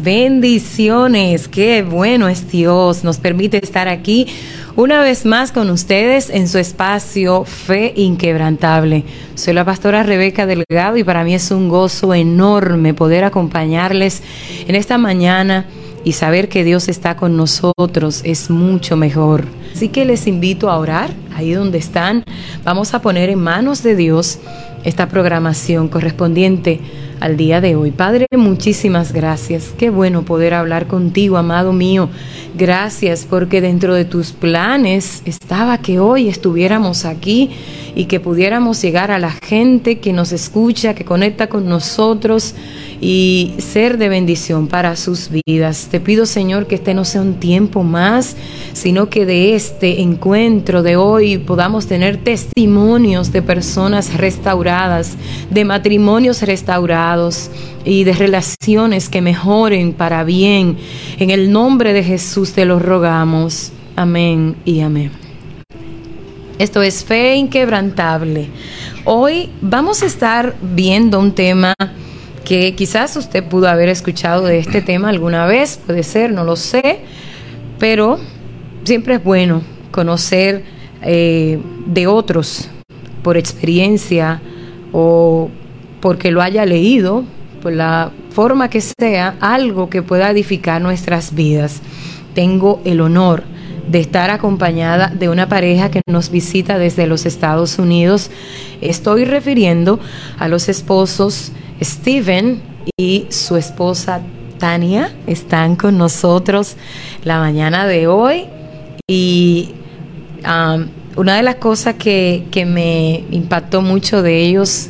Bendiciones, qué bueno es Dios, nos permite estar aquí una vez más con ustedes en su espacio Fe Inquebrantable. Soy la pastora Rebeca Delgado y para mí es un gozo enorme poder acompañarles en esta mañana y saber que Dios está con nosotros es mucho mejor. Así que les invito a orar ahí donde están. Vamos a poner en manos de Dios esta programación correspondiente al día de hoy. Padre, muchísimas gracias. Qué bueno poder hablar contigo, amado mío. Gracias porque dentro de tus planes estaba que hoy estuviéramos aquí y que pudiéramos llegar a la gente que nos escucha, que conecta con nosotros y ser de bendición para sus vidas. Te pido, Señor, que este no sea un tiempo más, sino que de este encuentro de hoy podamos tener testimonios de personas restauradas, de matrimonios restaurados y de relaciones que mejoren para bien. En el nombre de Jesús te lo rogamos. Amén y amén. Esto es fe inquebrantable. Hoy vamos a estar viendo un tema que quizás usted pudo haber escuchado de este tema alguna vez, puede ser, no lo sé, pero siempre es bueno conocer eh, de otros por experiencia o porque lo haya leído, por la forma que sea, algo que pueda edificar nuestras vidas. Tengo el honor de estar acompañada de una pareja que nos visita desde los Estados Unidos. Estoy refiriendo a los esposos Steven y su esposa Tania están con nosotros la mañana de hoy y um, una de las cosas que, que me impactó mucho de ellos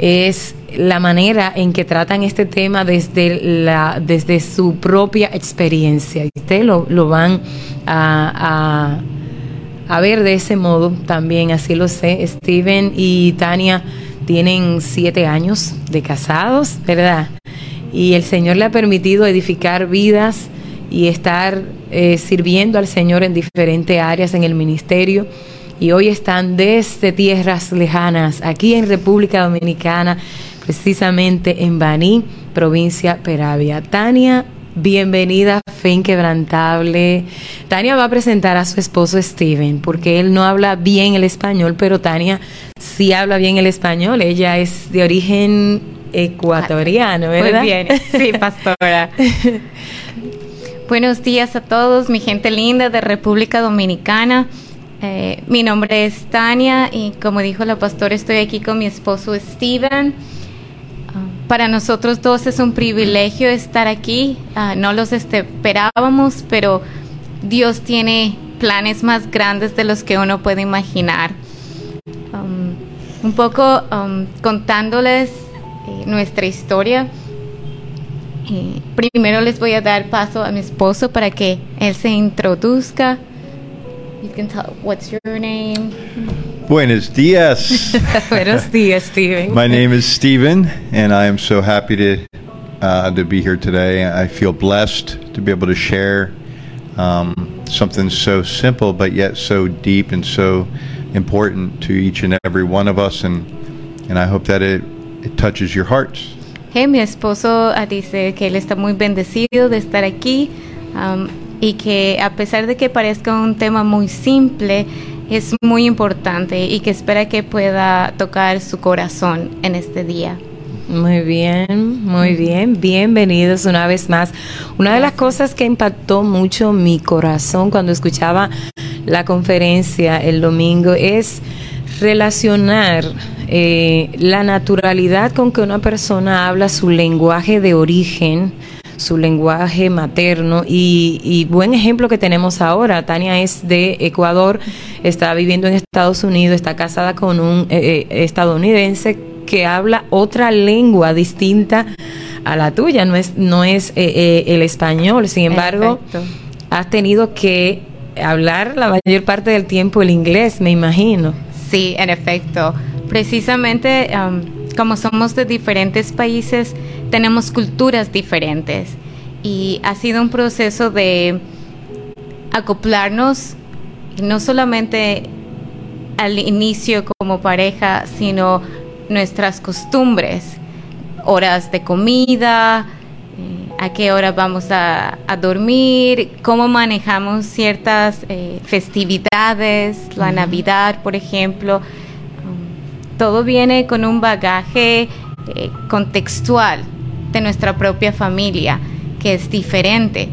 es la manera en que tratan este tema desde, la, desde su propia experiencia. Ustedes lo, lo van a, a, ver de ese modo también, así lo sé. Steven y Tania tienen siete años de casados, ¿verdad? Y el Señor le ha permitido edificar vidas y estar eh, sirviendo al Señor en diferentes áreas en el ministerio. Y hoy están desde tierras lejanas, aquí en República Dominicana, precisamente en Baní, provincia Peravia. Tania Bienvenida a Fe Inquebrantable. Tania va a presentar a su esposo Steven, porque él no habla bien el español, pero Tania sí habla bien el español. Ella es de origen ecuatoriano, ¿verdad? Muy bien, sí, pastora. Buenos días a todos, mi gente linda de República Dominicana. Eh, mi nombre es Tania y como dijo la pastora, estoy aquí con mi esposo Steven. Para nosotros dos es un privilegio estar aquí. Uh, no los esperábamos, pero Dios tiene planes más grandes de los que uno puede imaginar. Um, un poco um, contándoles eh, nuestra historia. Eh, primero les voy a dar paso a mi esposo para que él se introduzca. You can tell what's your name. Buenos dias. Buenos dias, Steven. My name is Steven, and I am so happy to uh, to be here today. I feel blessed to be able to share um, something so simple, but yet so deep and so important to each and every one of us, and and I hope that it it touches your hearts. Hey, mi esposo uh, dice que él está muy bendecido de estar aquí um, y que a pesar de que parezca un tema muy simple, es muy importante y que espera que pueda tocar su corazón en este día. Muy bien, muy bien. Bienvenidos una vez más. Una de las cosas que impactó mucho mi corazón cuando escuchaba la conferencia el domingo es relacionar eh, la naturalidad con que una persona habla su lenguaje de origen su lenguaje materno y, y, buen ejemplo que tenemos ahora. Tania es de Ecuador, está viviendo en Estados Unidos, está casada con un eh, estadounidense que habla otra lengua distinta a la tuya, no es, no es eh, eh, el español, sin embargo, Perfecto. has tenido que hablar la mayor parte del tiempo el inglés, me imagino. Sí, en efecto. Precisamente um, como somos de diferentes países, tenemos culturas diferentes. Y ha sido un proceso de acoplarnos no solamente al inicio como pareja, sino nuestras costumbres, horas de comida, a qué hora vamos a, dormir, cómo manejamos ciertas eh, festividades, la Navidad, por ejemplo. Todo viene con un bagaje eh, contextual de nuestra propia familia, que es diferente.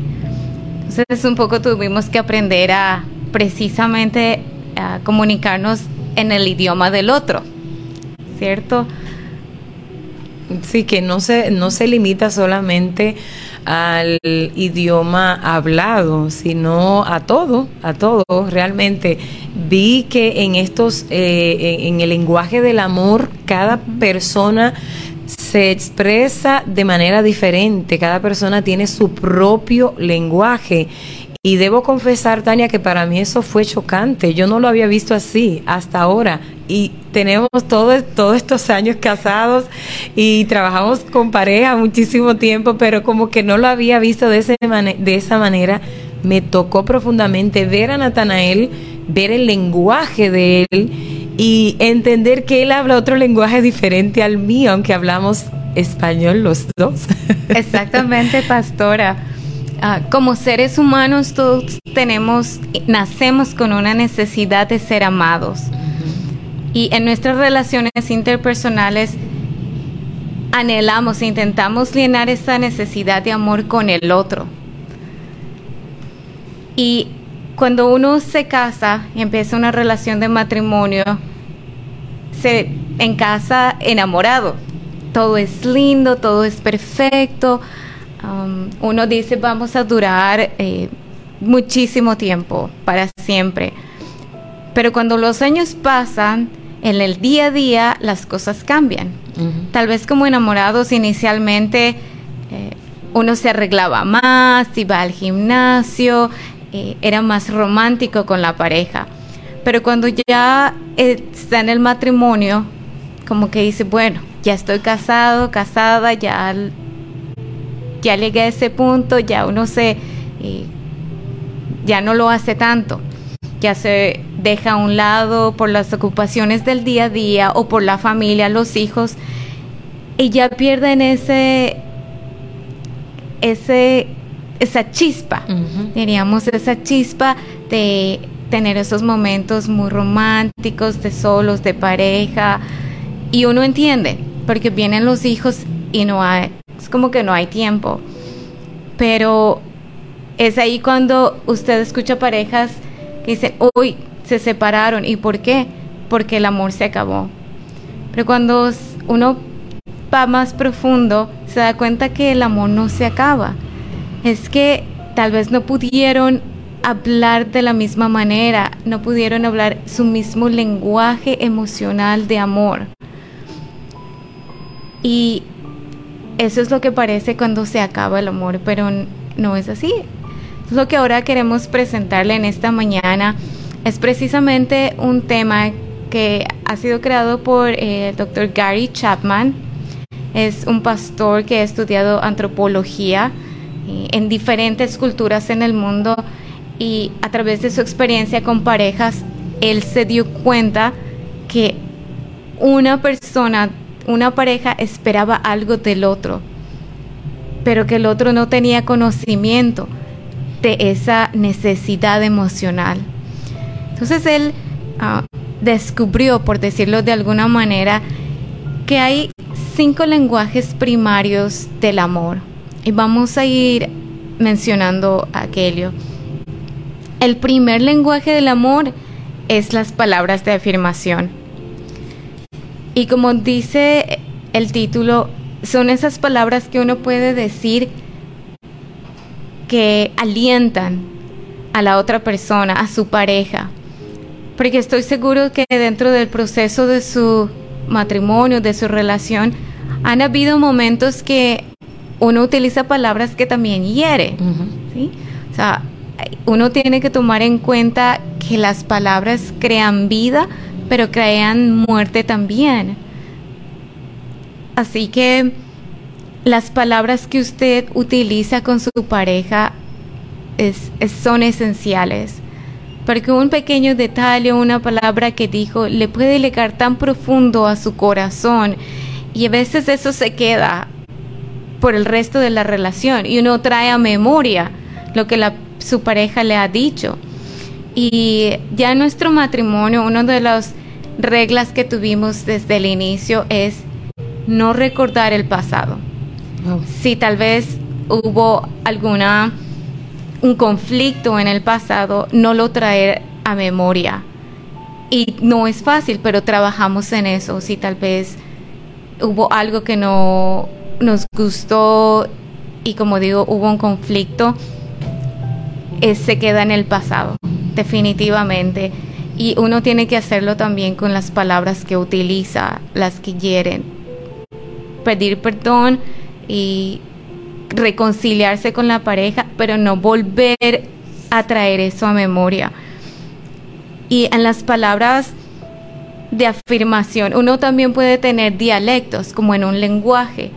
Entonces un poco tuvimos que aprender a precisamente a comunicarnos en el idioma del otro, ¿cierto? Sí, que no se, no se limita solamente al idioma hablado, sino a todo, a todo. Realmente vi que en estos, eh, en el lenguaje del amor, cada persona se expresa de manera diferente, cada persona tiene su propio lenguaje y debo confesar, Tania, que para mí eso fue chocante. Yo no lo había visto así hasta ahora. Y tenemos todos estos años casados y trabajamos con pareja muchísimo tiempo, pero como que no lo había visto de, ese de esa manera. Me tocó profundamente ver a Natanael, ver el lenguaje de él y entender que él habla otro lenguaje diferente al mío, aunque hablamos español los dos. Exactamente, pastora. Ah, como seres humanos todos tenemos, nacemos con una necesidad de ser amados. Y en nuestras relaciones interpersonales anhelamos, intentamos llenar esa necesidad de amor con el otro. Y cuando uno se casa y empieza una relación de matrimonio, se en casa enamorado. Todo es lindo, todo es perfecto, Um, uno dice vamos a durar eh, muchísimo tiempo, para siempre. Pero cuando los años pasan, en el día a día las cosas cambian. Tal vez como enamorados inicialmente eh, uno se arreglaba más, iba al gimnasio, eh, era más romántico con la pareja. Pero cuando ya está en el matrimonio, como que dice, bueno, ya estoy casado, casada, ya ya llegué a ese punto, ya uno se, eh, ya no lo hace tanto, ya se deja a un lado por las ocupaciones del día a día o por la familia, los hijos, y ya pierden ese, ese, esa chispa, diríamos, esa chispa de tener esos momentos muy románticos, de solos, de pareja, y uno entiende, porque vienen los hijos y no hay, como que no hay tiempo. Pero es ahí cuando usted escucha parejas que dicen, uy, se separaron. ¿Y por qué? Porque el amor se acabó. Pero cuando uno va más profundo, se da cuenta que el amor no se acaba. Es que tal vez no pudieron hablar de la misma manera, no pudieron hablar su mismo lenguaje emocional de amor. Y eso es lo que parece cuando se acaba el amor, pero no es así. Lo que ahora queremos presentarle en esta mañana es precisamente un tema que ha sido creado por eh, el doctor Gary Chapman. Es un pastor que ha estudiado antropología eh, en diferentes culturas en el mundo y a través de su experiencia con parejas, él se dio cuenta que una persona una pareja esperaba algo del otro, pero que el otro no tenía conocimiento de esa necesidad emocional. Entonces él ah, descubrió, por decirlo de alguna manera, que hay cinco lenguajes primarios del amor. Y vamos a ir mencionando aquello. El primer lenguaje del amor es las palabras de afirmación. Y como dice el título, son esas palabras que uno puede decir que alientan a la otra persona, a su pareja. Porque estoy seguro que dentro del proceso de su matrimonio, de su relación, han habido momentos que uno utiliza palabras que también hiere. O sea, uno tiene que tomar en cuenta que las palabras crean vida, pero crean muerte también. Así que las palabras que usted utiliza con su pareja son esenciales. Porque un pequeño detalle, una palabra que dijo, le puede llegar tan profundo a su corazón. Y a veces eso se queda por el resto de la relación y uno trae a memoria lo que la, su pareja le ha dicho. Y ya en nuestro matrimonio, una de las reglas que tuvimos desde el inicio es no recordar el pasado. Si tal vez hubo alguna un conflicto en el pasado, no lo traer a memoria. Y no es fácil, pero trabajamos en eso. Si tal vez hubo algo que no nos gustó y como digo, hubo un conflicto, se queda en el pasado, definitivamente. Y uno tiene que hacerlo también con las palabras que utiliza, las que hieren. Pedir perdón y reconciliarse con la pareja, pero no volver a traer eso a memoria. Y en las palabras de afirmación, uno también puede tener dialectos, como en un lenguaje.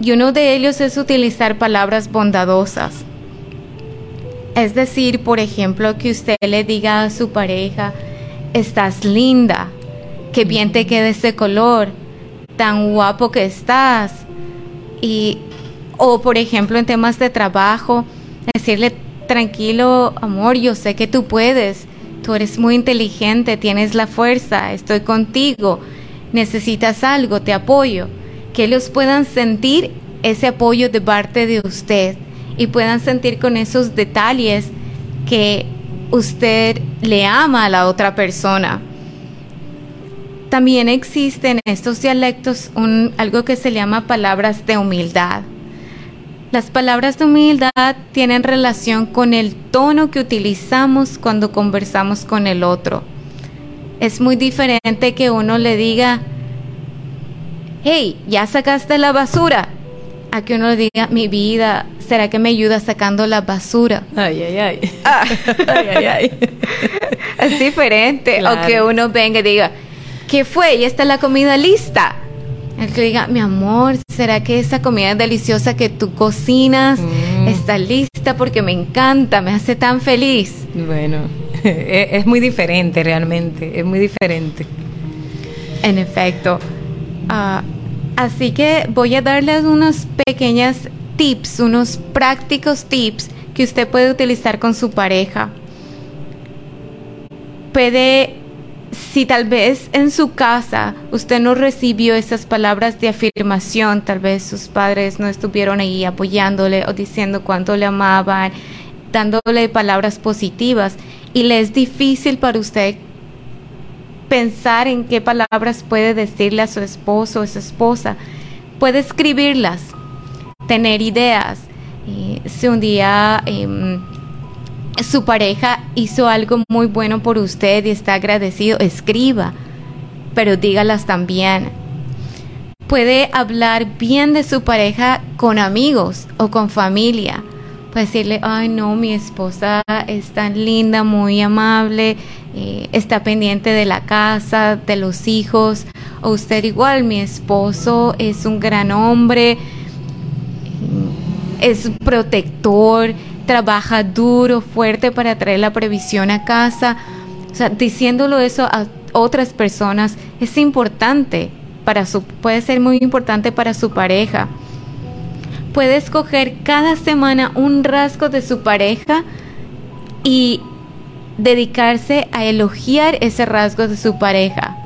Y uno de ellos es utilizar palabras bondadosas. Es decir, por ejemplo, que usted le diga a su pareja, estás linda, que bien te queda ese color, tan guapo que estás. Y o por ejemplo en temas de trabajo, decirle, tranquilo, amor, yo sé que tú puedes, tú eres muy inteligente, tienes la fuerza, estoy contigo, necesitas algo, te apoyo. Que ellos puedan sentir ese apoyo de parte de usted y puedan sentir con esos detalles que usted le ama a la otra persona. También existen en estos dialectos un, algo que se llama palabras de humildad. Las palabras de humildad tienen relación con el tono que utilizamos cuando conversamos con el otro. Es muy diferente que uno le diga, hey, ya sacaste la basura, a que uno le diga, mi vida, ¿será que me ayuda sacando la basura? Ay, ay, ay. Ah. ay, ay, ay. Es diferente. O que uno venga y diga, ¿qué fue? ¿Ya está la comida lista? El que diga, mi amor, ¿será que esa comida deliciosa que tú cocinas mm. está lista? Porque me encanta, me hace tan feliz. Bueno, e-, es muy diferente realmente, es muy diferente. En efecto. Ah, así que voy a darles unos pequeños tips, unos prácticos tips que usted puede utilizar con su pareja. Puede si tal vez en su casa usted no recibió esas palabras de afirmación, tal vez sus padres no estuvieron ahí apoyándole o diciendo cuánto le amaban, dándole palabras positivas y le es difícil para usted pensar en qué palabras puede decirle a su esposo o su esposa, puede escribirlas, tener ideas. Y si un día em, su pareja hizo algo muy bueno por usted y está agradecido, escriba, pero dígalas también. Puede hablar bien de su pareja con amigos o con familia. Puede decirle, ay no, mi esposa es tan linda, muy amable, eh, está pendiente de la casa, de los hijos. O usted igual, mi esposo es un gran hombre, es protector, trabaja duro, fuerte para traer la previsión a casa. O sea, diciéndolo eso a otras personas es importante para su, puede ser muy importante para su pareja. Puede escoger cada semana un rasgo de su pareja y dedicarse a elogiar ese rasgo de su pareja.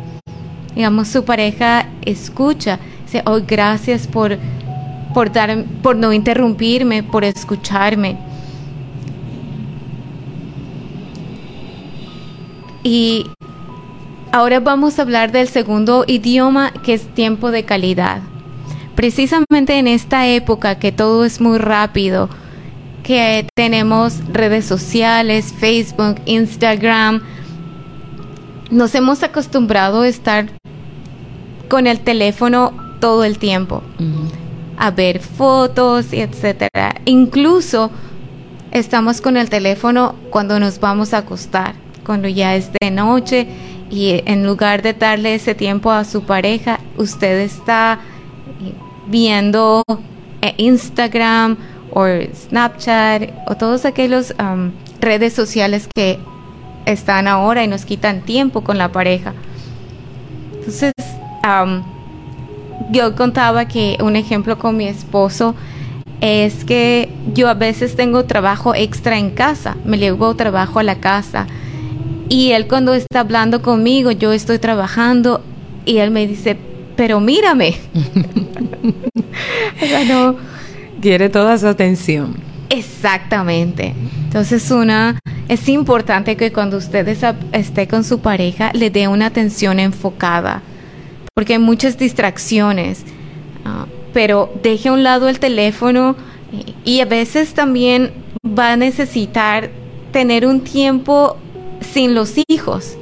Digamos, su pareja escucha, dice, oh, gracias por, por, dar, por no interrumpirme, por escucharme. Y ahora vamos a hablar del segundo idioma que es tiempo de calidad. Precisamente en esta época que todo es muy rápido, que tenemos redes sociales, Facebook, Instagram, nos hemos acostumbrado a estar con el teléfono todo el tiempo, a ver fotos, etcétera. Incluso estamos con el teléfono cuando nos vamos a acostar cuando ya es de noche y en lugar de darle ese tiempo a su pareja, usted está viendo eh, Instagram o Snapchat o todos aquellos um, redes sociales que están ahora y nos quitan tiempo con la pareja. Entonces, yo contaba que un ejemplo con mi esposo es que yo a veces tengo trabajo extra en casa, me llevo trabajo a la casa y él cuando está hablando conmigo, yo estoy trabajando y él me dice, pero mírame. no. Quiere toda su atención. Exactamente. Entonces, una, es importante que cuando usted esté con su pareja le dé una atención enfocada, porque hay muchas distracciones, ah, pero deje a un lado el teléfono y a veces también va a necesitar tener un tiempo sin los hijos.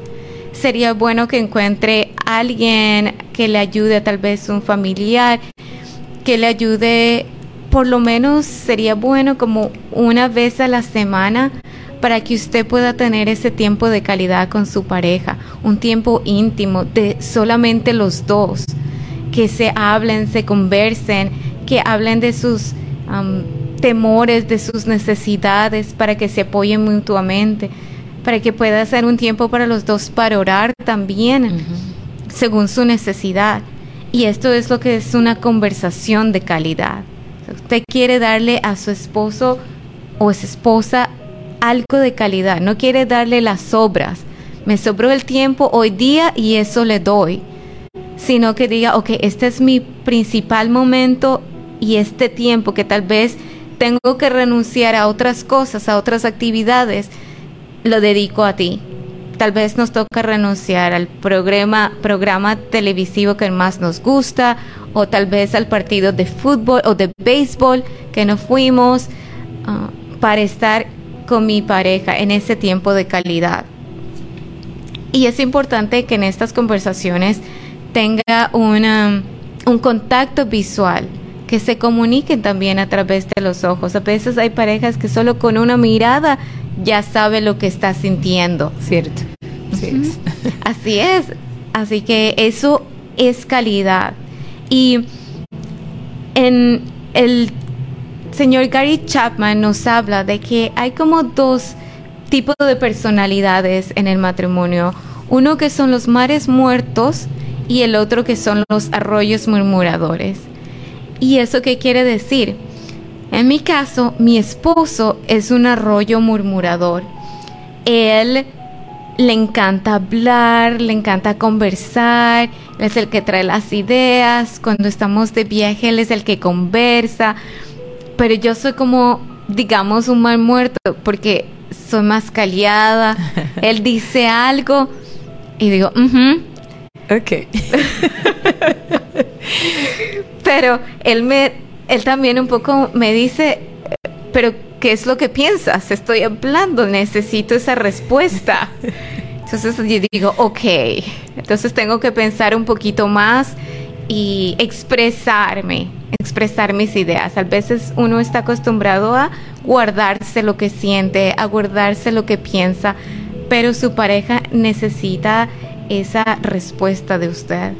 Sería bueno que encuentre alguien que le ayude, tal vez un familiar, que le ayude, por lo menos sería bueno como una vez a la semana para que usted pueda tener ese tiempo de calidad con su pareja, un tiempo íntimo de solamente los dos, que se hablen, se conversen, que hablen de sus temores, de sus necesidades, para que se apoyen mutuamente para que pueda ser un tiempo para los dos para orar también, según su necesidad. Y esto es lo que es una conversación de calidad. Usted quiere darle a su esposo o a su esposa algo de calidad, no quiere darle las obras. Me sobró el tiempo hoy día y eso le doy. Sino que diga, ok, este es mi principal momento y este tiempo que tal vez tengo que renunciar a otras cosas, a otras actividades, lo dedico a ti. Tal vez nos toca renunciar al programa, programa televisivo que más nos gusta, o tal vez al partido de fútbol o de béisbol que nos fuimos ah, para estar con mi pareja en ese tiempo de calidad. Y es importante que en estas conversaciones tenga una, un contacto visual, que se comuniquen también a través de los ojos. A veces hay parejas que solo con una mirada ya sabe lo que está sintiendo. Cierto. Así es. Así que eso es calidad. Y en el señor Gary Chapman nos habla de que hay como dos tipos de personalidades en el matrimonio. Uno que son los mares muertos y el otro que son los arroyos murmuradores. ¿Y eso qué quiere decir? En mi caso, mi esposo es un arroyo murmurador. Él le encanta hablar, le encanta conversar, es el que trae las ideas, cuando estamos de viaje él es el que conversa, pero yo soy como, digamos, un mal muerto porque soy más callada, él dice algo y digo, mhm. Ok. pero él me él también un poco me dice, pero ¿qué es lo que piensas? Estoy hablando, necesito esa respuesta. Entonces yo digo, ok, entonces tengo que pensar un poquito más y expresarme, expresar mis ideas. A veces uno está acostumbrado a guardarse lo que siente, a guardarse lo que piensa, pero su pareja necesita esa respuesta de usted.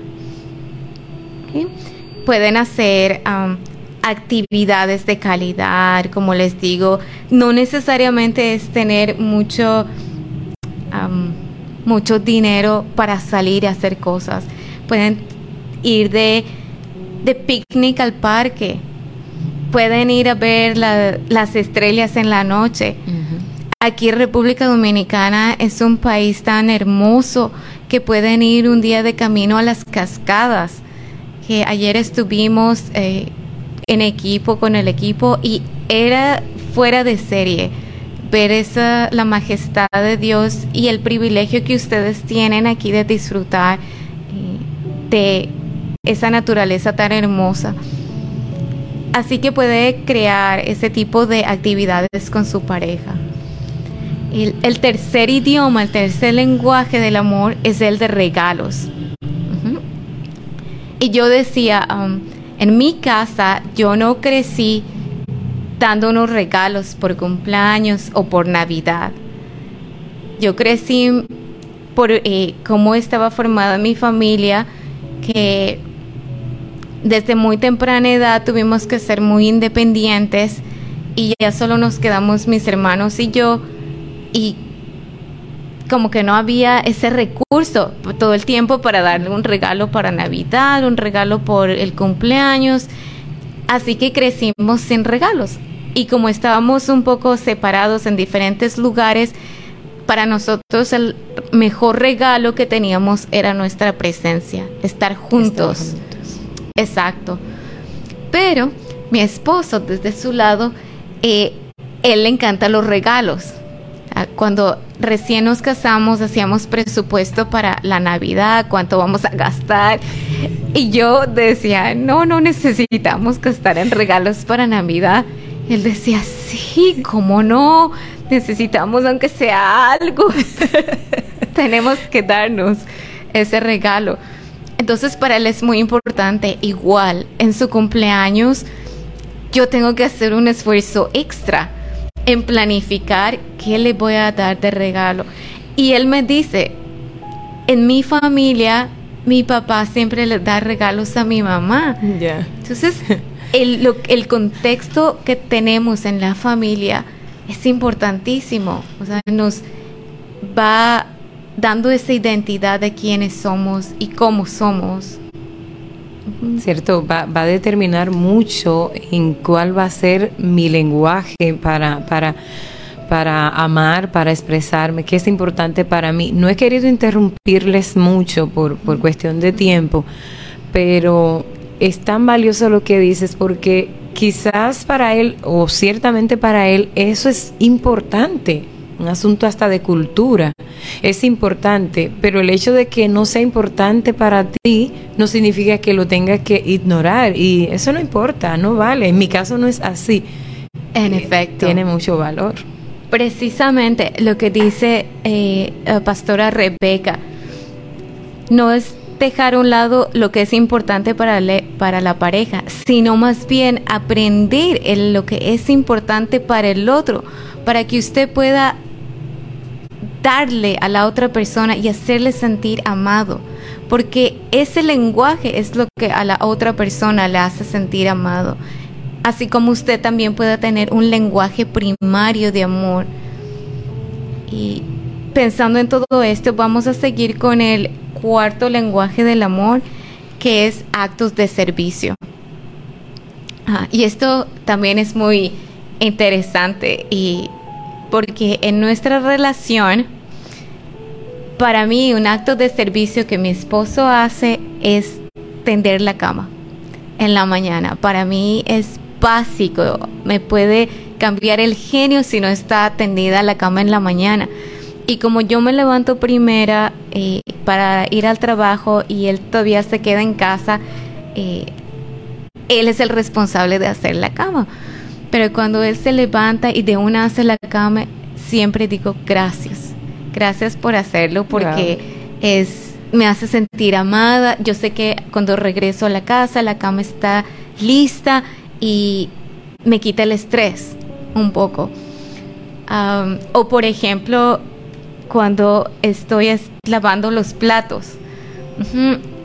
Pueden hacer um, actividades de calidad, como les digo, no necesariamente es tener mucho, mucho dinero para salir a hacer cosas. Pueden ir de, de picnic al parque, pueden ir a ver las estrellas en la noche. Aquí República Dominicana es un país tan hermoso que pueden ir un día de camino a las cascadas. Que ayer estuvimos eh, en equipo con el equipo y era fuera de serie ver esa la majestad de Dios y el privilegio que ustedes tienen aquí de disfrutar eh, de esa naturaleza tan hermosa. Así que puede crear ese tipo de actividades con su pareja. El, tercer idioma, el tercer lenguaje del amor es el de regalos. Y yo decía, um, en mi casa yo no crecí dando unos regalos por cumpleaños o por Navidad. Yo crecí por eh, cómo estaba formada mi familia, que desde muy temprana edad tuvimos que ser muy independientes y ya solo nos quedamos mis hermanos y yo. Y como que no había ese recurso todo el tiempo para darle un regalo para Navidad, un regalo por el cumpleaños. Así que crecimos sin regalos. Y como estábamos un poco separados en diferentes lugares, para nosotros el mejor regalo que teníamos era nuestra presencia, estar juntos. Exacto. Pero mi esposo, desde su lado, eh, él le encanta los regalos. Ah, cuando recién nos casamos, hacíamos presupuesto para la Navidad, cuánto vamos a gastar. Y yo decía, no, no necesitamos gastar en regalos para Navidad. Él decía, sí, ¿cómo no? Necesitamos aunque sea algo. Tenemos que darnos ese regalo. Entonces para él es muy importante, igual en su cumpleaños, yo tengo que hacer un esfuerzo extra en planificar qué le voy a dar de regalo. Y él me dice, en mi familia, mi papá siempre le da regalos a mi mamá. Entonces, el, el contexto que tenemos en la familia es importantísimo. O sea, nos va dando esa identidad de quiénes somos y cómo somos. ¿cierto? Va, va, a determinar mucho en cuál va a ser mi lenguaje para, para, para amar, para expresarme, qué es importante para mí. No he querido interrumpirles mucho por, por cuestión de tiempo, pero es tan valioso lo que dices porque quizás para él, o ciertamente para él, eso es importante un asunto hasta de cultura. Es importante, pero el hecho de que no sea importante para ti no significa que lo tengas que ignorar y eso no importa, no vale. En mi caso no es así. En efecto. Tiene mucho valor. Precisamente lo que dice eh, la pastora Rebeca, no es dejar a un lado lo que es importante para, para la pareja, sino más bien aprender lo que es importante para el otro, para que usted pueda darle a la otra persona y hacerle sentir amado, porque ese lenguaje es lo que a la otra persona le hace sentir amado. Así como usted también puede tener un lenguaje primario de amor. Y pensando en todo esto, vamos a seguir con el cuarto lenguaje del amor, que es actos de servicio. Ah, y esto también es muy interesante y porque en nuestra relación para mí un acto de servicio que mi esposo hace es tender la cama en la mañana. Para mí es básico, me puede cambiar el genio si no está tendida la cama en la mañana. Y como yo me levanto primera eh, para ir al trabajo y él todavía se queda en casa, eh, él es el responsable de hacer la cama. Pero cuando él se levanta y de una hace la cama, siempre digo gracias Gracias por hacerlo porque es me hace sentir amada. Yo sé que cuando regreso a la casa la cama está lista y me quita el estrés un poco. o por ejemplo, cuando estoy lavando los platos.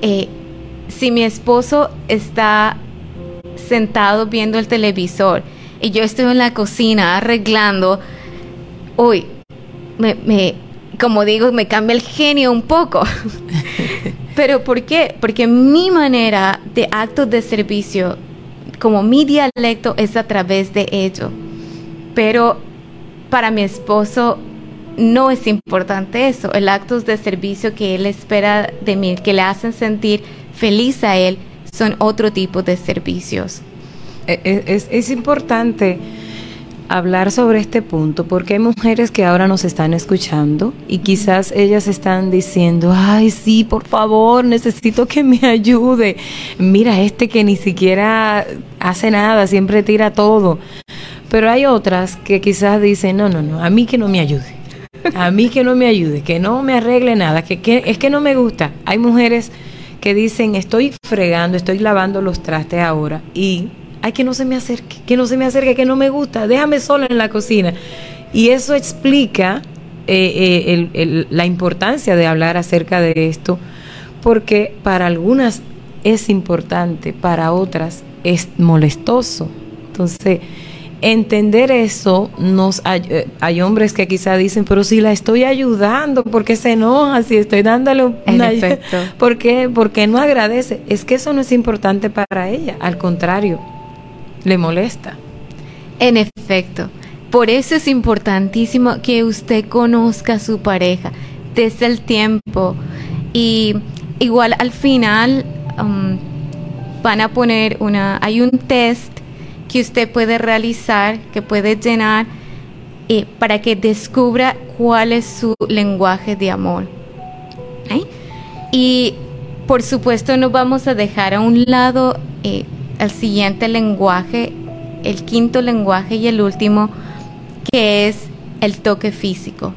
Eh, si mi esposo está sentado viendo el televisor y yo estoy en la cocina arreglando, uy, me, me como digo, me cambia el genio un poco. Pero ¿por qué? Porque mi manera de actos de servicio, como mi dialecto, es a través de ello. Pero para mi esposo no es importante eso. El actos de servicio que él espera de mí, que le hacen sentir feliz a él, son otro tipo de servicios. E, e, es, es importante hablar sobre este punto porque hay mujeres que ahora nos están escuchando y quizás ellas están diciendo, ay, sí, por favor, necesito que me ayude. Mira, este que ni siquiera hace nada, siempre tira todo. Pero hay otras que quizás dicen, no, no, no, a mí que no me ayude. A mí que no me ayude, que no me arregle nada, que, que es que no me gusta. Hay mujeres que dicen, estoy fregando, estoy lavando los trastes ahora y ay, que no se me acerque, que no se me acerque, que no me gusta, déjame sola en la cocina. Y eso explica eh, eh, la importancia de hablar acerca de esto, porque para algunas es importante, para otras es molestoso. Entonces, entender eso nos eh, hay, hombres que quizá dicen, pero si la estoy ayudando, ¿por qué se enoja? Si estoy dándole un efecto. ¿por qué, ¿por qué no agradece? Es que eso no es importante para ella, al contrario, le molesta. En efecto, por eso es importantísimo que usted conozca a su pareja desde el tiempo y igual al final um, van a poner una, hay un test que usted puede realizar, que puede llenar eh, para que descubra cuál es su lenguaje de amor. ¿Eh? Y por supuesto no vamos a dejar a un lado eh, el siguiente lenguaje, el quinto lenguaje y el último, que es el toque físico.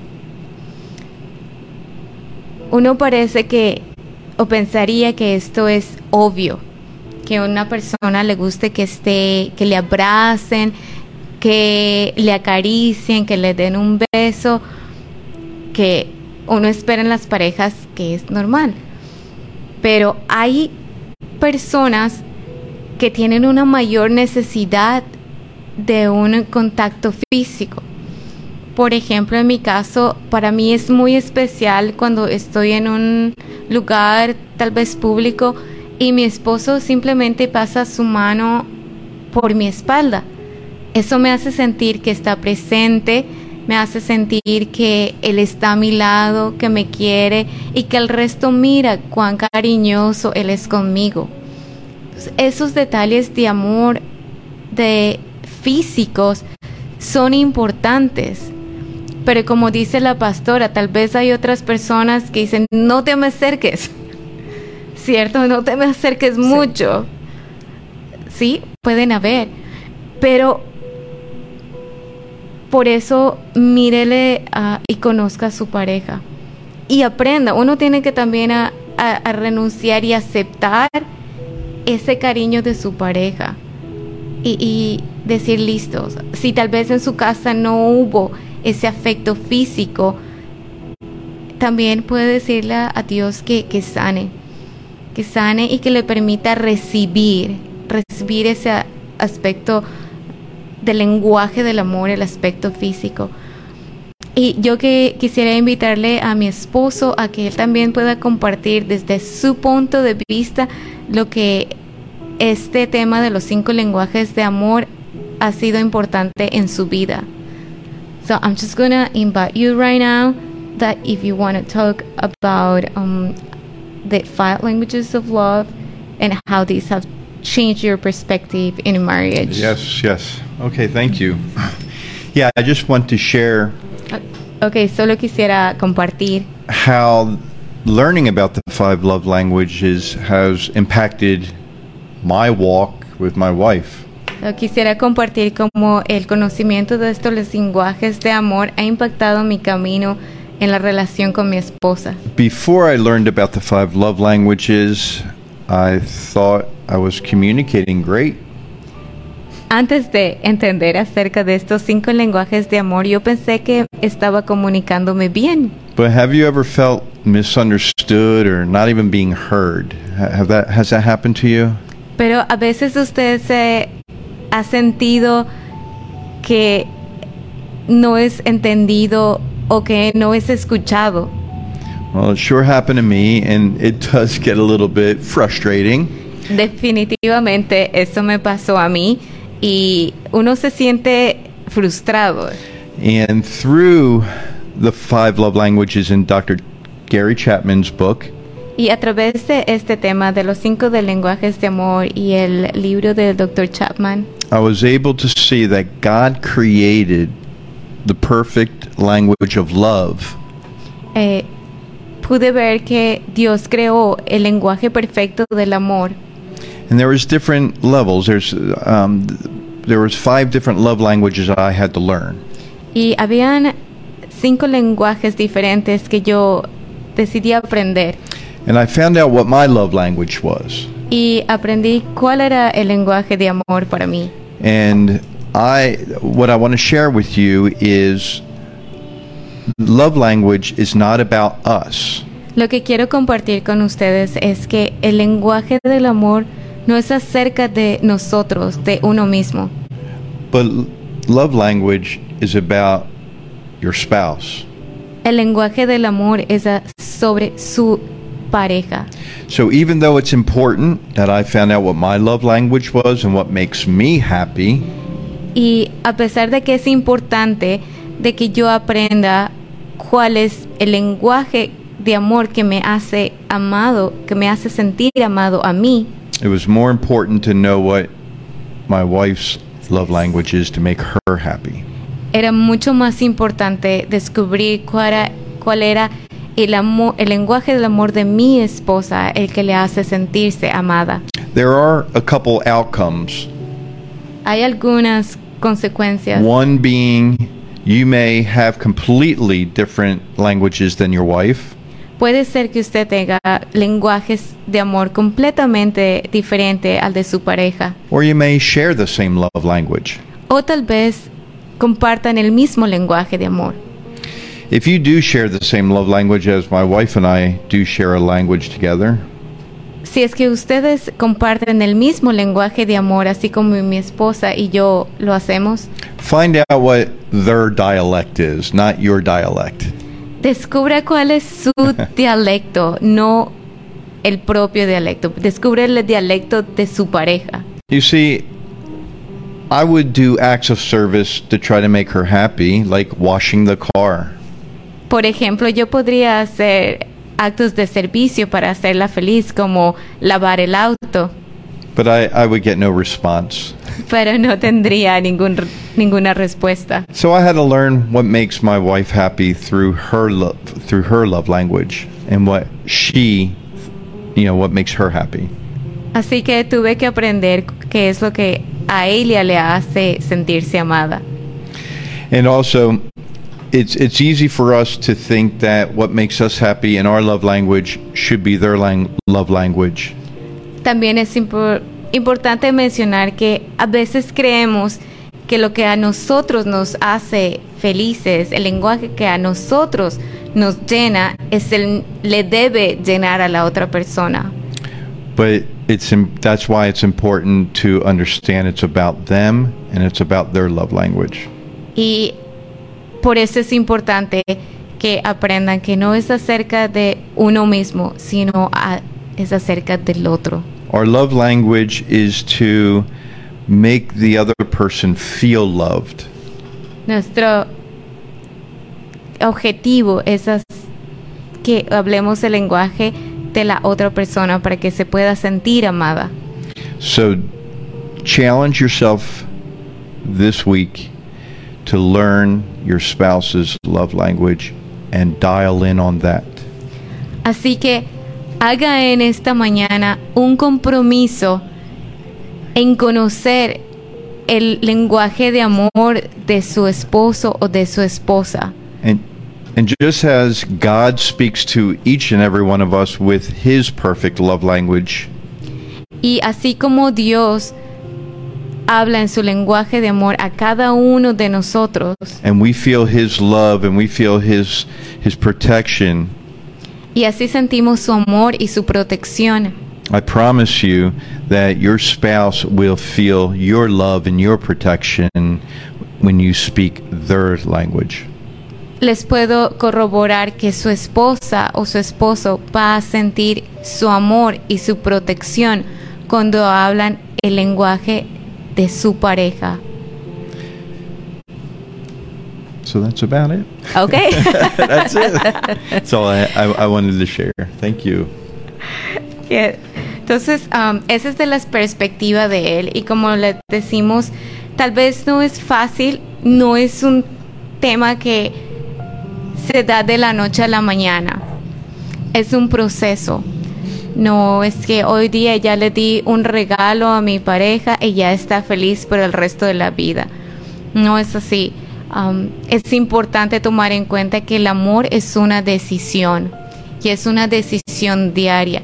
Uno parece que o pensaría que esto es obvio, que a una persona le guste que esté, que le abracen, que le acaricien, que le den un beso, que uno espera en las parejas que es normal. Pero hay personas que tienen una mayor necesidad de un contacto físico. Por ejemplo, en mi caso, para mí es muy especial cuando estoy en un lugar tal vez público y mi esposo simplemente pasa su mano por mi espalda. Eso me hace sentir que está presente, me hace sentir que él está a mi lado, que me quiere y que el resto mira cuán cariñoso él es conmigo. Esos detalles de amor, de físicos, son importantes. Pero como dice la pastora, tal vez hay otras personas que dicen, no te me acerques ¿cierto? No te me acerques mucho. Sí, pueden haber. Pero por eso mírele y conozca a su pareja. Y aprenda. Uno tiene que también a, renunciar y aceptar ese cariño de su pareja. Y, decir listos. Si tal vez en su casa no hubo ese afecto físico, también puede decirle a Dios que, que sane que sane y que le permita recibir, recibir ese aspecto del lenguaje del amor, el aspecto físico. Y yo que quisiera invitarle a mi esposo a que él también pueda compartir desde su punto de vista lo que este tema de los cinco lenguajes de amor ha sido importante en su vida. So I'm just gonna invite you right now that if you want to talk about um, the five languages of love and how these have changed your perspective in marriage. Yes, yes. Okay, thank you. Yeah, I just want to share. Okay, solo quisiera compartir how learning about the five love languages has impacted my walk with my wife. Quisiera compartir cómo el conocimiento de estos lenguajes de amor ha impactado mi camino en la relación con mi esposa. Before I learned about the five love languages, I thought I was communicating great. Antes de entender acerca de estos cinco lenguajes de amor, yo pensé que estaba comunicándome bien. But have you ever felt misunderstood or not even being heard? Have that has that happened to you? Pero a veces usted se ha sentido que no es entendido o que no es escuchado. Well, it sure happened to me, and it does get a little bit frustrating. Definitivamente eso me pasó a mí y uno se siente frustrado. And through the five love languages in Dr. Gary Chapman's book, y a través de este tema de los cinco de lenguajes de amor y el libro del Dr. Chapman, I was able to see that God created the perfect language of love. Eh, pude ver que Dios creó el lenguaje perfecto del amor. And there was different levels. There's um, there was five different love languages I had to learn. Y habían cinco lenguajes diferentes que yo decidí aprender. And I found out what my love language was. Y aprendí cuál era el lenguaje de amor para mí. And I what I want to share with you is love language is not about us. Lo que quiero compartir con ustedes es que el lenguaje del amor no es acerca de nosotros, de uno mismo. But love language is about your spouse. El lenguaje del amor es sobre su pareja. So even though it's important that I found out what my love language was and what makes me happy, Y a pesar de que es importante de que yo aprenda cuál es el lenguaje de amor que me hace amado, que me hace sentir amado a mí, it was more important to know what my wife's love language is to make her happy. era mucho más importante descubrir cuál era, cuál era el, amor, el lenguaje del amor de mi esposa, el que le hace sentirse amada. There are a couple outcomes. Hay algunas consecuencias. One being you may have completely different languages than your wife. Puede ser que usted tenga lenguajes de amor completamente diferente al de su pareja. Or you may share the same love language. O tal vez compartan el mismo lenguaje de amor. If you do share the same love language as my wife and I do share a language together, Si es que ustedes comparten el mismo lenguaje de amor, así como mi esposa y yo lo hacemos, find out what their dialect is, not your dialect. Descubra cuál es su dialecto, no el propio dialecto. Descubre el dialecto de su pareja. You see, I would do acts of service to try to make her happy, like washing the car. Por ejemplo, yo podría hacer actos de servicio para hacerla feliz, como lavar el auto, But I, I would get no response. pero no tendría ningún, ninguna respuesta. So I had to learn what makes my wife happy through her love, through her love language, and what she, you know, what makes her happy. Así que tuve que aprender qué es lo que a ella le hace sentirse amada. And also, it's it's easy for us to think that what makes us happy in our love language should be their lang- love language. También es impor- importante mencionar que a veces creemos que lo que a nosotros nos hace felices, el lenguaje que a nosotros nos llena, es el le debe llenar a la otra persona. But it's that's why it's important to understand it's about them and it's about their love language. Y por eso es importante que aprendan que no es acerca de uno mismo, sino a- es acerca del otro. Our love language is to make the other person feel loved. Nuestro objetivo es que hablemos el lenguaje de la otra persona para que se pueda sentir amada. So challenge yourself this week to learn your spouse's love language and dial in on that. Así que haga en esta mañana un compromiso en conocer el lenguaje de amor de su esposo o de su esposa. And and just as God speaks to each and every one of us with his perfect love language, Y así como Dios habla en su lenguaje de amor a cada uno de nosotros, and we feel his love and we feel his his protection, y así sentimos su amor y su protección, I promise you that your spouse will feel your love and your protection when you speak their language. les puedo corroborar que su esposa o su esposo va a sentir su amor y su protección cuando hablan el lenguaje de su pareja. So that's about it. ¿Ok? That's it. That's all I, I, I wanted to share. Thank you. Yeah. Entonces, um, esa es de la perspectiva de él y como le decimos, tal vez no es fácil, no es un tema que se da de la noche a la mañana, es un proceso. No es que hoy día ya le di un regalo a mi pareja y ya está feliz por el resto de la vida. No es así. Um, es importante tomar en cuenta que el amor es una decisión y es una decisión diaria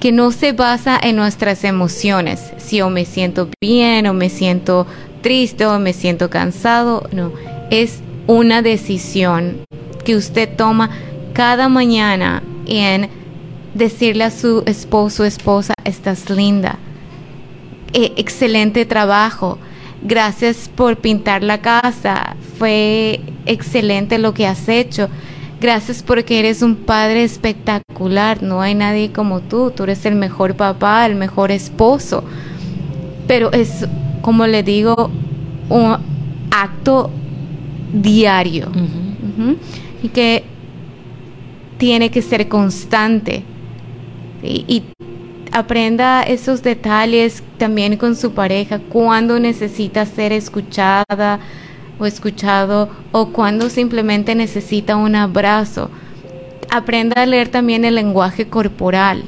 que no se basa en nuestras emociones. Si o me siento bien o me siento triste o me siento cansado, no. Es una decisión que usted toma cada mañana en decirle a su esposo o esposa, estás linda, Eh, excelente trabajo, gracias por pintar la casa, fue excelente lo que has hecho. Gracias porque eres un padre espectacular, no hay nadie como tú, tú eres el mejor papá, el mejor esposo. Pero es, como le digo, un acto diario y que tiene que ser constante. y aprenda esos detalles también con su pareja, cuando necesita ser escuchada o escuchado o cuando simplemente necesita un abrazo. Aprenda a leer también el lenguaje corporal.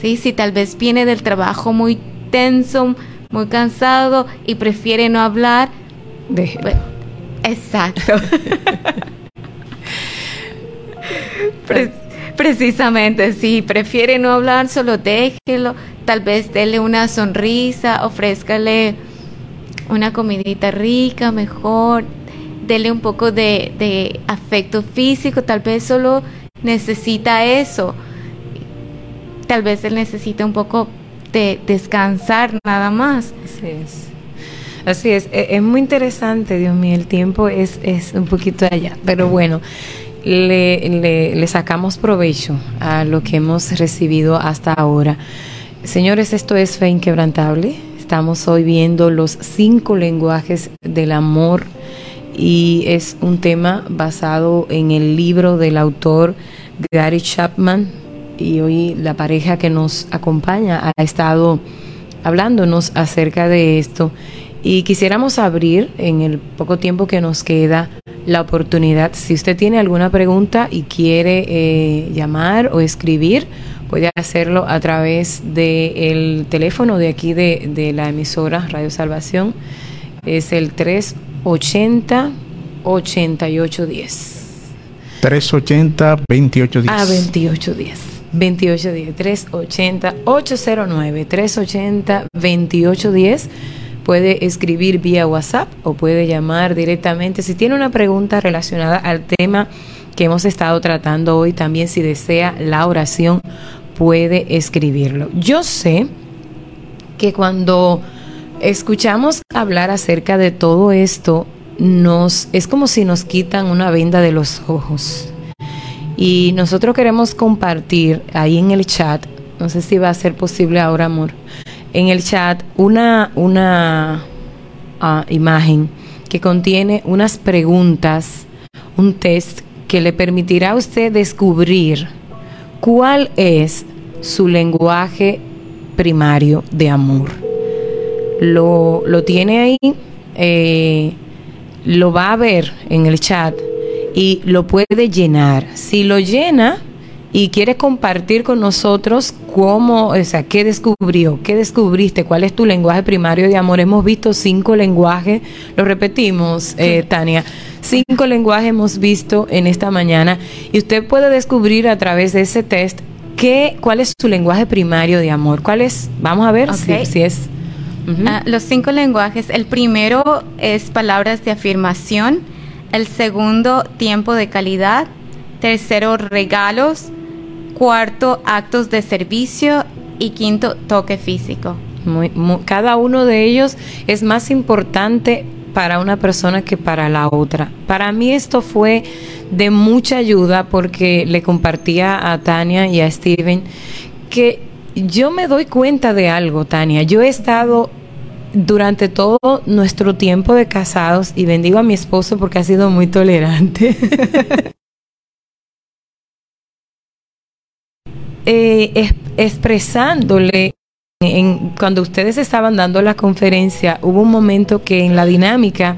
¿sí? Si tal vez viene del trabajo muy tenso, muy cansado y prefiere no hablar, pues, exacto. Precisamente, si prefiere no hablar, solo déjelo, tal vez dele una sonrisa, ofrézcale una comidita rica, mejor, dele un poco de, de afecto físico, tal vez solo necesita eso, tal vez él necesita un poco de descansar nada más. Así es. Así es, e, es, muy interesante, Dios mío, el tiempo es, es un poquito allá, pero bueno, le, le, sacamos provecho a lo que hemos recibido hasta ahora. Señores, esto es Fe Inquebrantable. Estamos hoy viendo los cinco lenguajes del amor y es un tema basado en el libro del autor Gary Chapman y hoy la pareja que nos acompaña ha estado hablándonos acerca de esto y quisiéramos abrir en el poco tiempo que nos queda la oportunidad. Si usted tiene alguna pregunta y quiere eh, llamar o escribir, puede hacerlo a través del teléfono de aquí de, de, la emisora Radio Salvación. Es el 380 8810. 380 2810. Ah, 2810. 2810. 380 809 380 2810 puede escribir vía WhatsApp o puede llamar directamente. Si tiene una pregunta relacionada al tema que hemos estado tratando hoy, también si desea la oración, puede escribirlo. Yo sé que cuando escuchamos hablar acerca de todo esto, nos es como si nos quitan una venda de los ojos. Y nosotros queremos compartir ahí en el chat, no sé si va a ser posible ahora, amor, en el chat una, una ah, imagen que contiene unas preguntas, un test que le permitirá a usted descubrir cuál es su lenguaje primario de amor. Lo, lo tiene ahí, eh, lo va a ver en el chat y lo puede llenar. Si lo llena, y quiere compartir con nosotros cómo, o sea, qué descubrió, qué descubriste, cuál es tu lenguaje primario de amor. Hemos visto cinco lenguajes, lo repetimos, eh, Tania, cinco lenguajes hemos visto en esta mañana y usted puede descubrir a través de ese test qué, cuál es su lenguaje primario de amor. ¿Cuál es? Vamos a ver si, si, es. Ah, los cinco lenguajes, el primero es palabras de afirmación, el segundo tiempo de calidad, tercero regalos, cuarto actos de servicio y quinto toque físico. cada uno de ellos es más importante para una persona que para la otra. Para mí esto fue de mucha ayuda porque le compartía a Tania y a Steven que yo me doy cuenta de algo, Tania. Yo he estado durante todo nuestro tiempo de casados y bendigo a mi esposo porque ha sido muy tolerante. eh, expresándole en, cuando ustedes estaban dando la conferencia, hubo un momento que en la dinámica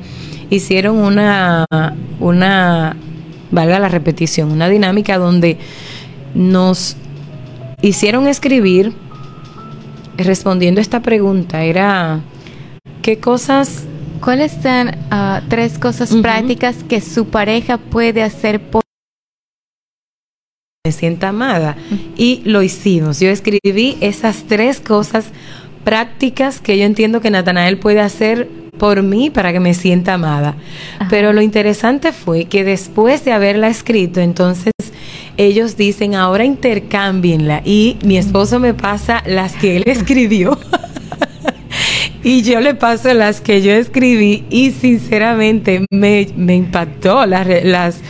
hicieron una, una, valga la repetición, una dinámica donde nos hicieron escribir respondiendo a esta pregunta. Era, ¿qué cosas... ¿Cuáles son uh, tres cosas prácticas que su pareja puede hacer por me sienta amada. Y lo hicimos. Yo escribí esas tres cosas prácticas que yo entiendo que Natanael puede hacer por mí para que me sienta amada. Pero lo interesante fue que después de haberla escrito, entonces ellos dicen, ahora intercámbienla. Y mi esposo me pasa las que él escribió. y yo le paso las que yo escribí y sinceramente me, me impactó las, las,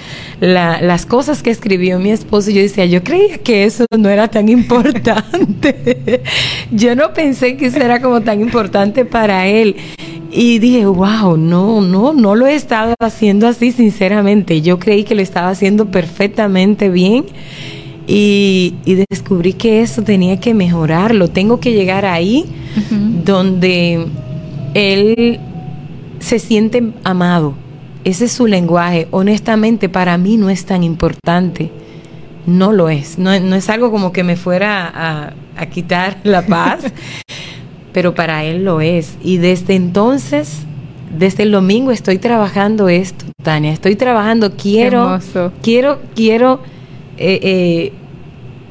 las cosas que escribió mi esposo. Yo decía, yo creía que eso no era tan importante. yo no pensé que eso era como tan importante para él. Y dije, wow, no, no, no lo he estado haciendo así, sinceramente. Yo creí que lo estaba haciendo perfectamente bien. Y, descubrí que eso tenía que mejorarlo. Tengo que llegar ahí donde él se siente amado. Ese es su lenguaje. Honestamente, para mí no es tan importante. No lo es. No, es algo como que me fuera a, a quitar la paz. pero para él lo es. Y desde entonces, desde el domingo estoy trabajando esto, Tania. Estoy trabajando, quiero, quiero, quiero eh, eh,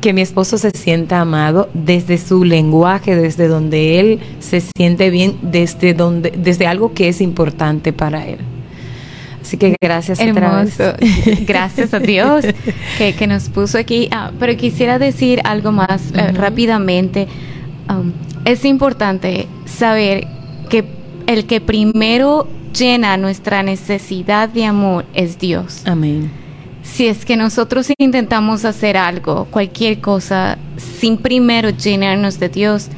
que mi esposo se sienta amado desde su lenguaje, desde donde él se siente bien, desde donde, desde algo que es importante para él. Así que gracias Hermoso. Gracias a Dios que, nos puso aquí. Ah, pero quisiera decir algo más eh, rápidamente. Um, es importante saber que el que primero llena nuestra necesidad de amor es Dios. Amén. Si es que nosotros intentamos hacer algo, cualquier cosa, sin primero llenarnos de Dios,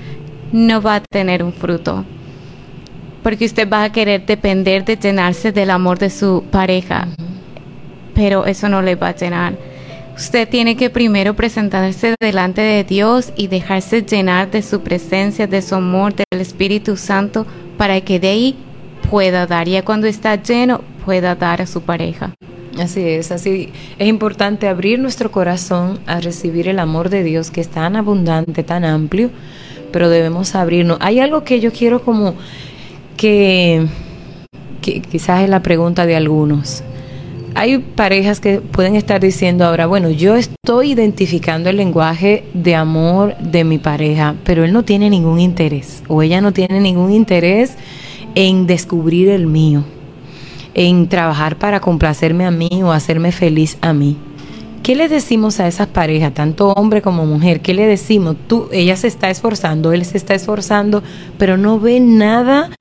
no va a tener un fruto. Porque usted va a querer depender de llenarse del amor de su pareja, pero eso no le va a llenar Usted tiene que primero presentarse delante de Dios y dejarse llenar de su presencia, de su amor, del Espíritu Santo, para que de ahí pueda dar. Y cuando está lleno, pueda dar a su pareja. Así es, así es importante abrir nuestro corazón a recibir el amor de Dios que es tan abundante, tan amplio, pero debemos abrirnos. Hay algo que yo quiero como que, quizás es la pregunta de algunos hay parejas que pueden estar diciendo ahora, bueno, yo estoy identificando el lenguaje de amor de mi pareja, pero él no tiene ningún interés o ella no tiene ningún interés en descubrir el mío, en trabajar para complacerme a mí o hacerme feliz a mí. ¿Qué le decimos a esas parejas, tanto hombre como mujer? ¿Qué le decimos? Tú, ella se está esforzando, él se está esforzando, pero no ve nada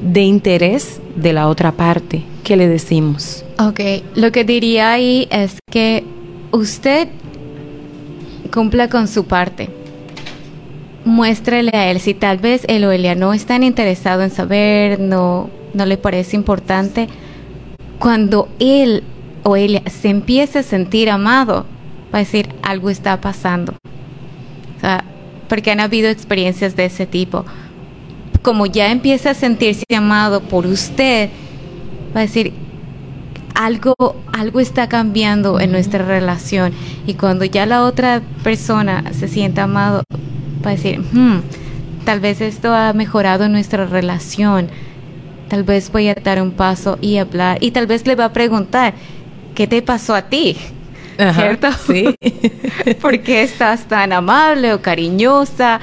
de interés de la otra parte. ¿Qué le decimos? Ok, lo que diría ahí es que usted cumpla con su parte. Muéstrele a él si tal vez él o ella no están interesado en saber, no, no le parece importante. Cuando él o ella se empiece a sentir amado, va a decir algo está pasando. Porque han habido experiencias de ese tipo. Como ya empieza a sentirse amado por usted, va a decir algo, algo está cambiando en nuestra relación y cuando ya la otra persona se sienta amado, va a decir, hmm, tal vez esto ha mejorado nuestra relación, tal vez voy a dar un paso y hablar y tal vez le va a preguntar, ¿qué te pasó a ti? ¿Cierto? Sí. ¿Por qué estás tan amable o cariñosa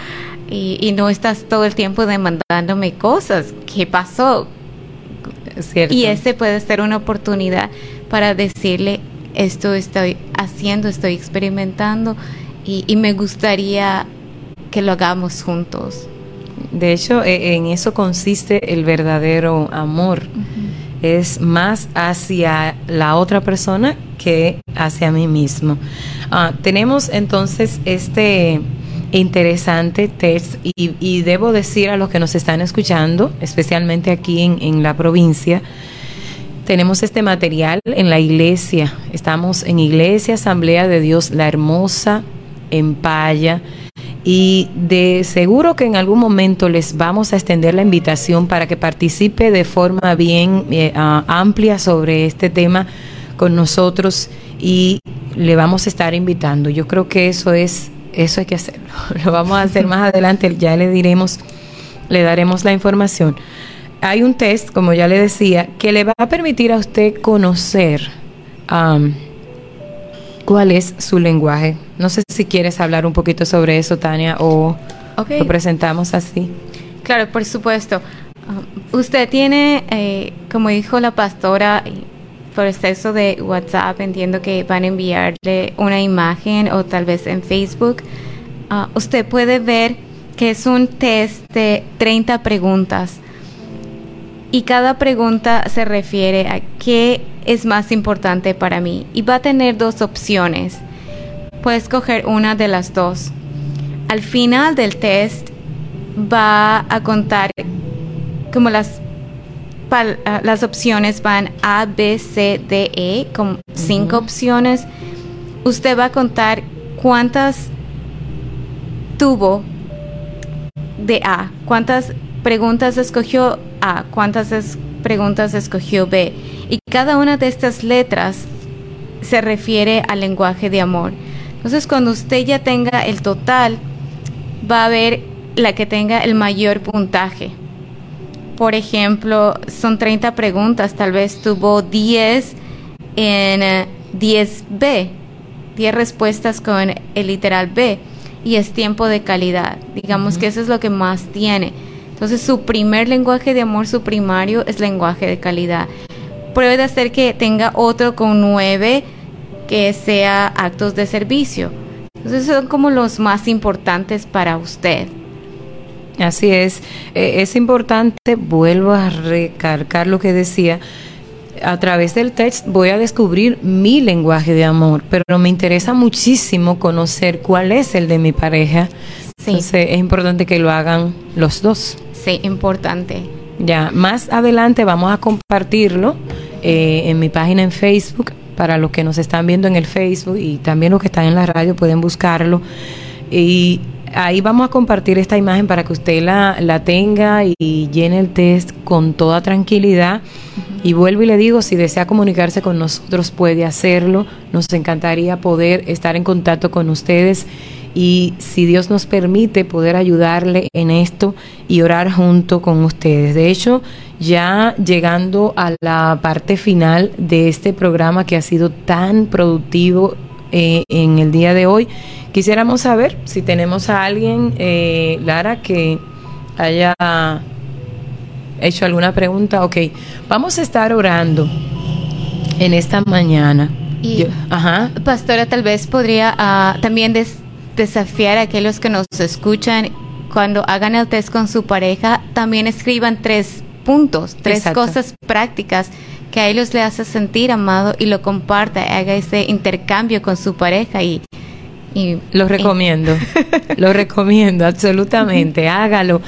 y, y no estás todo el tiempo demandándome cosas? ¿Qué pasó? Y ese puede ser una oportunidad para decirle, esto estoy haciendo, estoy experimentando y, me gustaría que lo hagamos juntos. De hecho, e, en eso consiste el verdadero amor. Es más hacia la otra persona que hacia mí mismo. Ah, tenemos entonces este interesante test y, debo decir a los que nos están escuchando, especialmente aquí en, la provincia, tenemos este material en la iglesia. Estamos en Iglesia Asamblea de Dios La Hermosa, en Paya. Y de seguro que en algún momento les vamos a extender la invitación para que participe de forma bien eh, amplia sobre este tema con nosotros y le vamos a estar invitando. Yo creo que eso es eso hay que hacerlo. Lo vamos a hacer más adelante, ya le diremos, le daremos la información. Hay un test, como ya le decía, que le va a permitir a usted conocer cuál es su lenguaje. No sé si quieres hablar un poquito sobre eso, Tania, o lo presentamos así. Claro, por supuesto. Um, usted tiene, eh, como dijo la pastora, por de WhatsApp, entiendo que van a enviarle una imagen o tal vez en Facebook. Ah, usted puede ver que es un test de 30 preguntas. Y cada pregunta se refiere a qué es más importante para mí. Y va a tener dos opciones. Puedes coger una de las dos. Al final del test va a contar como las las opciones van A, B, C, D, E, con cinco opciones. Usted va a contar cuántas tuvo de A, cuántas preguntas escogió A, cuántas preguntas escogió B. Y cada una de estas letras se refiere al lenguaje de amor. Entonces, cuando usted ya tenga el total, va a ver la que tenga el mayor puntaje. Por ejemplo, son 30 preguntas, tal vez tuvo 10 en 10B, eh, 10 respuestas con el literal B y es tiempo de calidad. Digamos que eso es lo que más tiene. Entonces su primer lenguaje de amor, su primario, es lenguaje de calidad. Puede ser que tenga otro con 9 que sea actos de servicio. Entonces son como los más importantes para usted. Así es, eh, es importante, vuelvo a recargar lo que decía, a través del text voy a descubrir mi lenguaje de amor, pero me interesa muchísimo conocer cuál es el de mi pareja. Sí. Entonces es importante que lo hagan los dos. Sí, importante. Ya, más adelante vamos a compartirlo eh, en mi página en Facebook para los que nos están viendo en el Facebook y también los que están en la radio pueden buscarlo. Y ahí vamos a compartir esta imagen para que usted la, la tenga y llene el test con toda tranquilidad. Y vuelvo y le digo, si desea comunicarse con nosotros puede hacerlo. Nos encantaría poder estar en contacto con ustedes y si Dios nos permite poder ayudarle en esto y orar junto con ustedes. De hecho, ya llegando a la parte final de este programa que ha sido tan productivo eh, en el día de hoy, Quisiéramos saber si tenemos a alguien, eh, Lara, que haya hecho alguna pregunta. Ok, vamos a estar orando en esta mañana. Y, ajá. Pastora, tal vez podría ah, también desafiar a aquellos que nos escuchan cuando hagan el test con su pareja, también escriban tres puntos, tres cosas prácticas que a ellos le hace sentir amado y lo comparta, haga ese intercambio con su pareja y y lo recomiendo, lo recomiendo absolutamente, hágalo.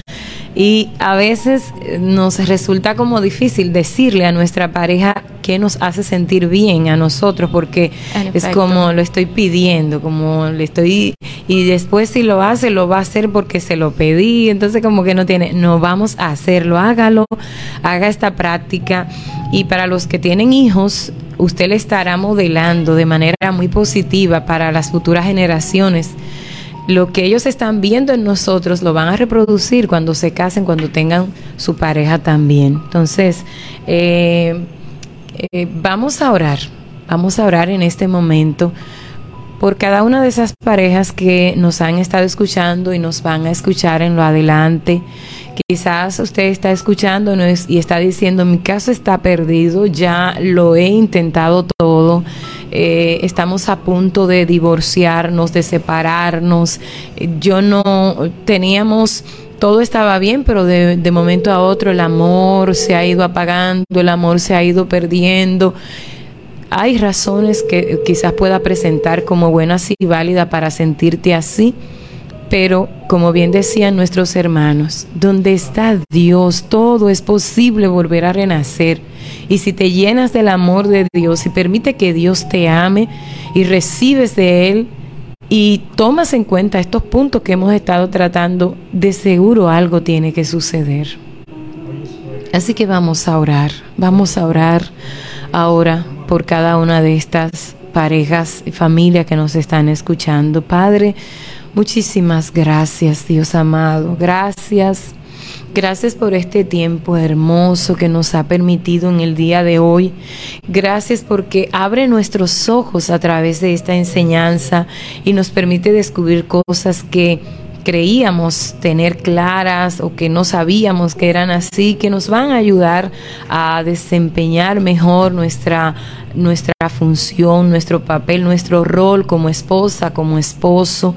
Y a veces nos resulta como difícil decirle a nuestra pareja que nos hace sentir bien a nosotros, porque es como lo estoy pidiendo, como le estoy, y después si lo hace, lo va a hacer porque se lo pedí, entonces como que no tiene, no vamos a hacerlo, hágalo, haga esta práctica. Y para los que tienen hijos, usted le estará modelando de manera muy positiva para las futuras generaciones. Lo que ellos están viendo en nosotros lo van a reproducir cuando se casen, cuando tengan su pareja también. Entonces, eh, eh, vamos a orar, vamos a orar en este momento por cada una de esas parejas que nos han estado escuchando y nos van a escuchar en lo adelante. Quizás usted está escuchando y está diciendo, mi caso está perdido, ya lo he intentado todo, eh, estamos a punto de divorciarnos, de separarnos, yo no teníamos todo estaba bien, pero de, de, momento a otro el amor se ha ido apagando, el amor se ha ido perdiendo. Hay razones que quizás pueda presentar como buenas y válidas para sentirte así, pero como bien decían nuestros hermanos, donde está Dios, todo es posible volver a renacer. Y si te llenas del amor de Dios y permite que Dios te ame y recibes de Él y tomas en cuenta estos puntos que hemos estado tratando, de seguro algo tiene que suceder. Así que vamos a orar, vamos a orar ahora por cada una de estas parejas y familias que nos están escuchando. Padre, muchísimas gracias, Dios amado. Gracias. Gracias por este tiempo hermoso que nos ha permitido en el día de hoy. Gracias porque abre nuestros ojos a través de esta enseñanza y nos permite descubrir cosas que creíamos tener claras o que no sabíamos que eran así, que nos van a ayudar a desempeñar mejor nuestra nuestra función, nuestro papel, nuestro rol como esposa, como esposo.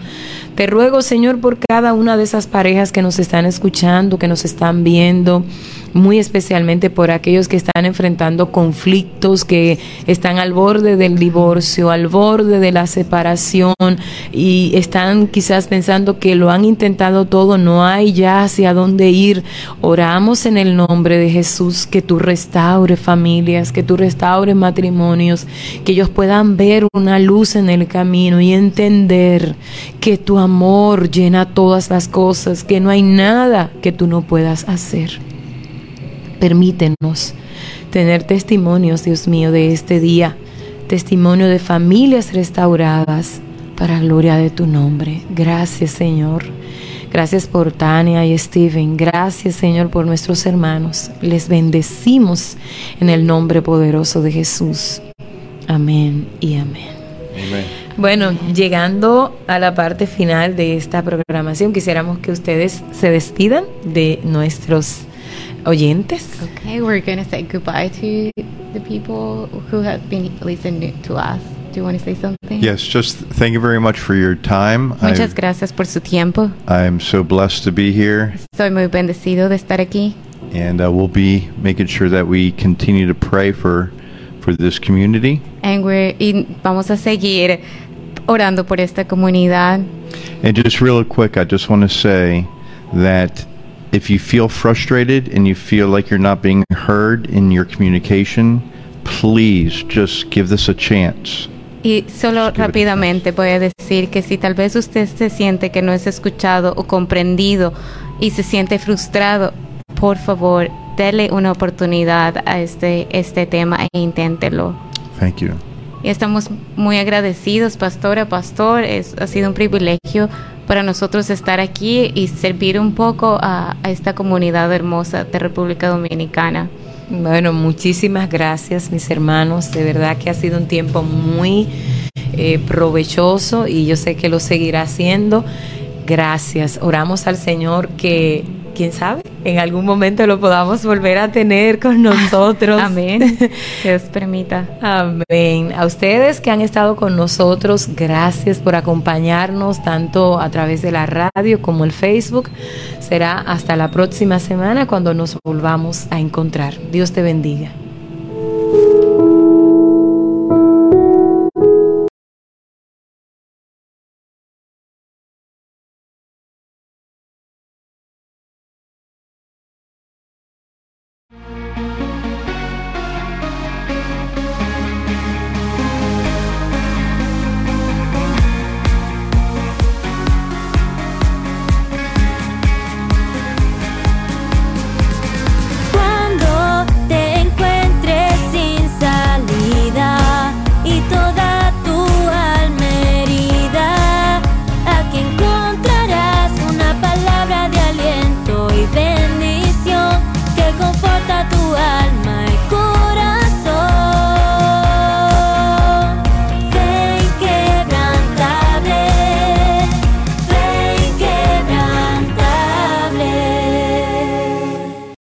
Te ruego, Señor, por cada una de esas parejas que nos están escuchando, que nos están viendo, muy especialmente por aquellos que están enfrentando conflictos, que están al borde del divorcio, al borde de la separación y están quizás pensando que lo han intentado todo, no hay ya hacia dónde ir. Oramos en el nombre de Jesús que tú restaure familias, que tú restaure matrimonios, que ellos puedan ver una luz en el camino y entender que tu amor llena todas las cosas, que no hay nada que tú no puedas hacer. Permítenos tener testimonios, Dios mío, de este día, testimonio de familias restauradas para gloria de tu nombre. Gracias, Señor. Gracias por Tania y Steven. Gracias, Señor, por nuestros hermanos. Les bendecimos en el nombre poderoso de Jesús. Amén y amén. Amén. Bueno, llegando a la parte final de esta programación, quisiéramos que ustedes se despidan de nuestros oyentes. Okay, we're going to say goodbye to the people who have been listening to us. Do you want to say something? Yes, just thank you very much for your time. Muchas I, gracias por su tiempo. I'm so blessed to be here. Estoy muy bendecido de estar aquí. And uh, we'll be making sure that we continue to pray for for this community. And we're y vamos a seguir orando por esta comunidad. And just real quick, I just want to say that if you feel frustrated and you feel like you're not being heard in your communication, please just give this a chance. Y solo rápidamente voy a decir que si tal vez usted se siente que no es escuchado o comprendido y se siente frustrado, por favor, dele una oportunidad a este, este tema e inténtelo. Thank you. Y estamos muy agradecidos, pastora, pastor. Es, ha sido un privilegio para nosotros estar aquí y servir un poco a, esta comunidad hermosa de República Dominicana. Bueno, muchísimas gracias, mis hermanos. De verdad que ha sido un tiempo muy eh, provechoso y yo sé que lo seguirá haciendo. Gracias. Oramos al Señor que quién sabe, en algún momento lo podamos volver a tener con nosotros. Amén. Que Dios permita. Amén. A ustedes que han estado con nosotros, gracias por acompañarnos tanto a través de la radio como el Facebook. Será hasta la próxima semana cuando nos volvamos a encontrar. Dios te bendiga.